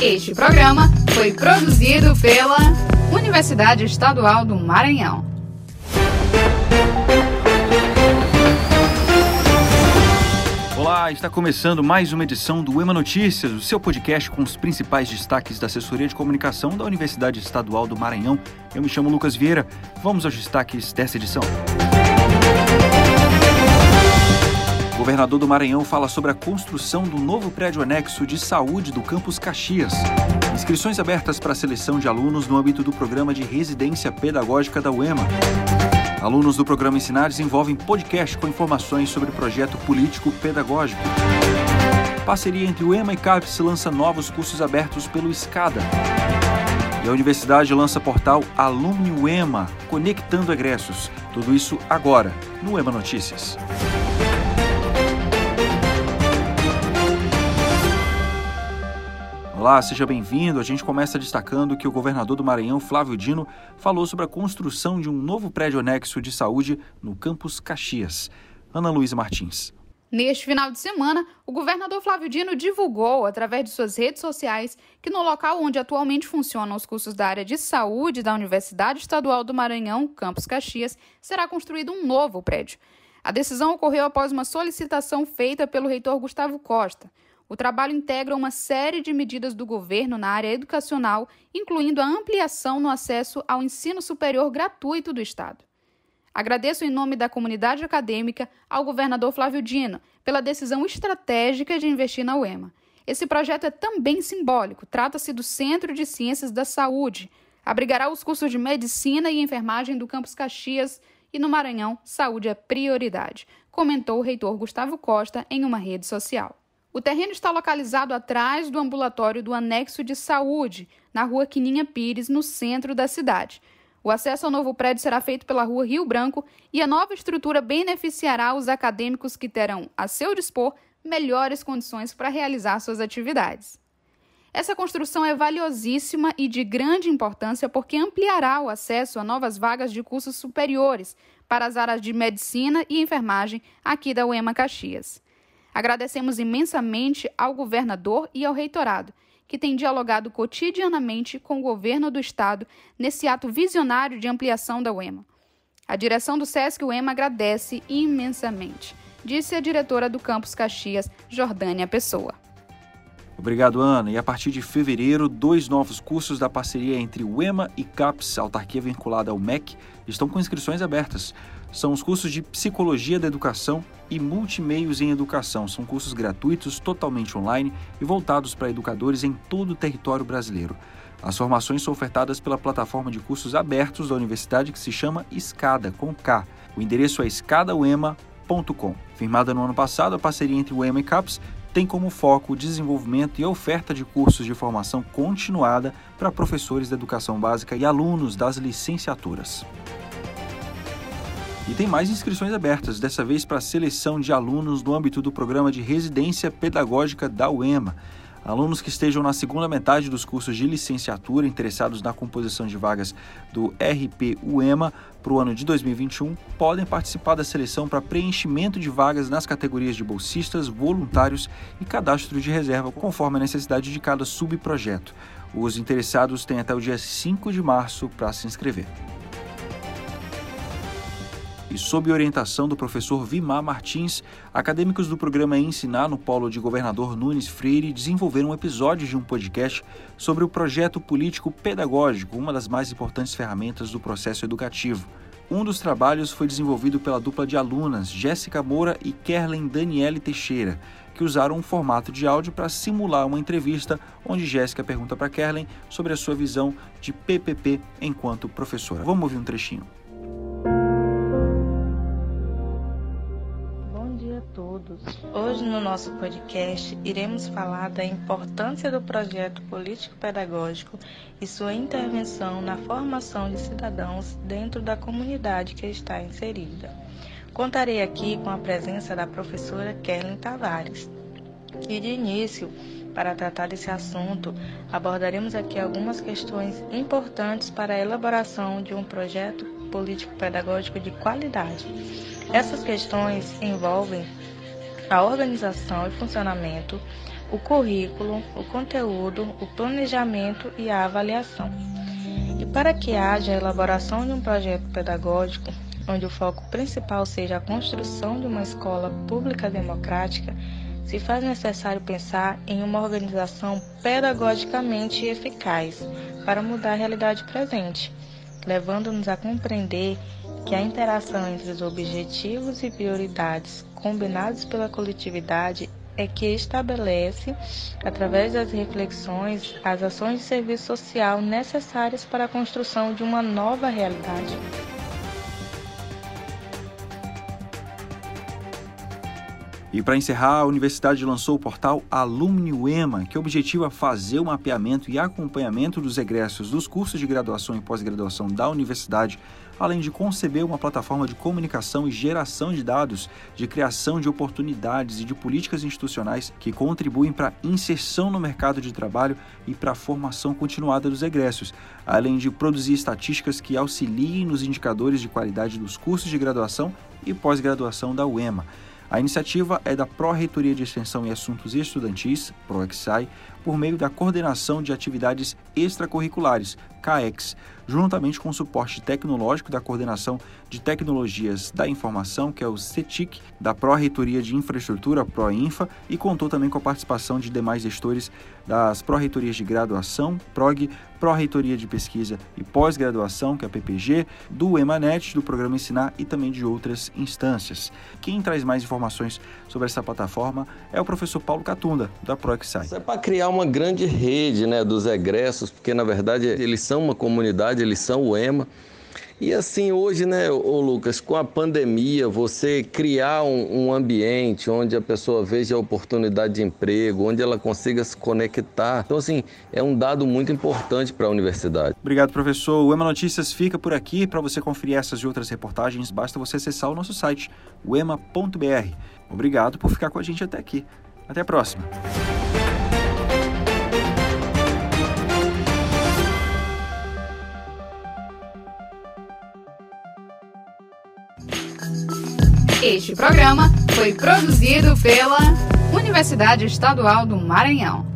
Este programa foi produzido pela Universidade Estadual do Maranhão. Olá, está começando mais uma edição do EMA Notícias, o seu podcast com os principais destaques da assessoria de comunicação da Universidade Estadual do Maranhão. Eu me chamo Lucas Vieira. Vamos aos destaques dessa edição. O governador do Maranhão fala sobre a construção do novo prédio anexo de saúde do campus Caxias. Inscrições abertas para a seleção de alunos no âmbito do programa de residência pedagógica da UEMA. Alunos do programa Ensinar desenvolvem podcast com informações sobre projeto político pedagógico. Parceria entre o EMA e CAPES lança novos cursos abertos pelo SCADA. E a universidade lança portal Alumni UEMA, conectando egressos. Tudo isso agora, no EMA Notícias. Olá, seja bem-vindo. A gente começa destacando que o governador do Maranhão, Flávio Dino, falou sobre a construção de um novo prédio anexo de saúde no campus Caxias. Ana Luísa Martins. Neste final de semana, o governador Flávio Dino divulgou, através de suas redes sociais, que no local onde atualmente funcionam os cursos da área de saúde da Universidade Estadual do Maranhão, Campus Caxias, será construído um novo prédio. A decisão ocorreu após uma solicitação feita pelo reitor Gustavo Costa. O trabalho integra uma série de medidas do governo na área educacional, incluindo a ampliação no acesso ao ensino superior gratuito do Estado. Agradeço em nome da comunidade acadêmica ao governador Flávio Dino pela decisão estratégica de investir na UEMA. Esse projeto é também simbólico, trata-se do Centro de Ciências da Saúde. Abrigará os cursos de medicina e enfermagem do campus Caxias e no Maranhão, saúde é prioridade, comentou o reitor Gustavo Costa em uma rede social. O terreno está localizado atrás do ambulatório do anexo de saúde, na rua Quininha Pires, no centro da cidade. O acesso ao novo prédio será feito pela rua Rio Branco e a nova estrutura beneficiará os acadêmicos que terão, a seu dispor, melhores condições para realizar suas atividades. Essa construção é valiosíssima e de grande importância porque ampliará o acesso a novas vagas de cursos superiores para as áreas de medicina e enfermagem aqui da UEMA Caxias. Agradecemos imensamente ao governador e ao reitorado, que têm dialogado cotidianamente com o governo do estado nesse ato visionário de ampliação da UEMA. A direção do SESC UEMA agradece imensamente, disse a diretora do campus Caxias, Jordânia Pessoa. Obrigado, Ana. E a partir de fevereiro, dois novos cursos da parceria entre o EMA e CAPES, autarquia vinculada ao MEC, estão com inscrições abertas. São os cursos de Psicologia da Educação e Multimeios em Educação. São cursos gratuitos, totalmente online e voltados para educadores em todo o território brasileiro. As formações são ofertadas pela plataforma de cursos abertos da universidade que se chama Escada, com K. O endereço é escadauema.com. Firmada no ano passado, a parceria entre o EMA e CAPES tem como foco o desenvolvimento e oferta de cursos de formação continuada para professores da educação básica e alunos das licenciaturas. E tem mais inscrições abertas, dessa vez para a seleção de alunos no âmbito do programa de residência pedagógica da UEMA. Alunos que estejam na segunda metade dos cursos de licenciatura interessados na composição de vagas do RP UEMA para o ano de 2021 podem participar da seleção para preenchimento de vagas nas categorias de bolsistas, voluntários e cadastro de reserva, conforme a necessidade de cada subprojeto. Os interessados têm até o dia 5 de março para se inscrever e sob orientação do professor Vimar Martins, acadêmicos do programa Ensinar no Polo de Governador Nunes Freire desenvolveram um episódio de um podcast sobre o projeto político pedagógico, uma das mais importantes ferramentas do processo educativo. Um dos trabalhos foi desenvolvido pela dupla de alunas Jéssica Moura e Kerlen Daniele Teixeira, que usaram um formato de áudio para simular uma entrevista onde Jéssica pergunta para Kerlen sobre a sua visão de PPP enquanto professora. Vamos ouvir um trechinho. Nosso podcast, iremos falar da importância do projeto político-pedagógico e sua intervenção na formação de cidadãos dentro da comunidade que está inserida. Contarei aqui com a presença da professora Kellen Tavares. E de início, para tratar desse assunto, abordaremos aqui algumas questões importantes para a elaboração de um projeto político-pedagógico de qualidade. Essas questões envolvem a organização e funcionamento o currículo, o conteúdo, o planejamento e a avaliação. E para que haja a elaboração de um projeto pedagógico, onde o foco principal seja a construção de uma escola pública democrática, se faz necessário pensar em uma organização pedagogicamente eficaz para mudar a realidade presente, levando-nos a compreender que a interação entre os objetivos e prioridades combinados pela coletividade é que estabelece, através das reflexões, as ações de serviço social necessárias para a construção de uma nova realidade. E para encerrar, a universidade lançou o portal Alumni UEMA, que objetiva fazer o mapeamento e acompanhamento dos egressos dos cursos de graduação e pós-graduação da universidade, além de conceber uma plataforma de comunicação e geração de dados, de criação de oportunidades e de políticas institucionais que contribuem para a inserção no mercado de trabalho e para a formação continuada dos egressos, além de produzir estatísticas que auxiliem nos indicadores de qualidade dos cursos de graduação e pós-graduação da UEMA. A iniciativa é da Pró-Reitoria de Extensão e Assuntos Estudantis, PROEXAI, por meio da Coordenação de Atividades Extracurriculares, CAEX, juntamente com o suporte tecnológico da Coordenação de Tecnologias da Informação, que é o CETIC, da Pró-Reitoria de Infraestrutura, PROINFA, e contou também com a participação de demais gestores das Pró-Reitorias de Graduação, PROG, Pró-Reitoria de Pesquisa e Pós-Graduação, que é a PPG, do EMANET, do Programa Ensinar e também de outras instâncias. Quem traz mais informações sobre essa plataforma é o professor Paulo Catunda, da ProExai. É para criar uma grande rede né, dos egressos, porque na verdade eles são uma comunidade, eles são o EMA. E assim, hoje, né, ô Lucas, com a pandemia, você criar um, um, ambiente onde a pessoa veja a oportunidade de emprego, onde ela consiga se conectar. Então, assim, é um dado muito importante para a universidade. Obrigado, professor. O EMA Notícias fica por aqui. Para você conferir essas e outras reportagens, basta você acessar o nosso site, ema.br. Obrigado por ficar com a gente até aqui. Até a próxima. Este programa foi produzido pela Universidade Estadual do Maranhão.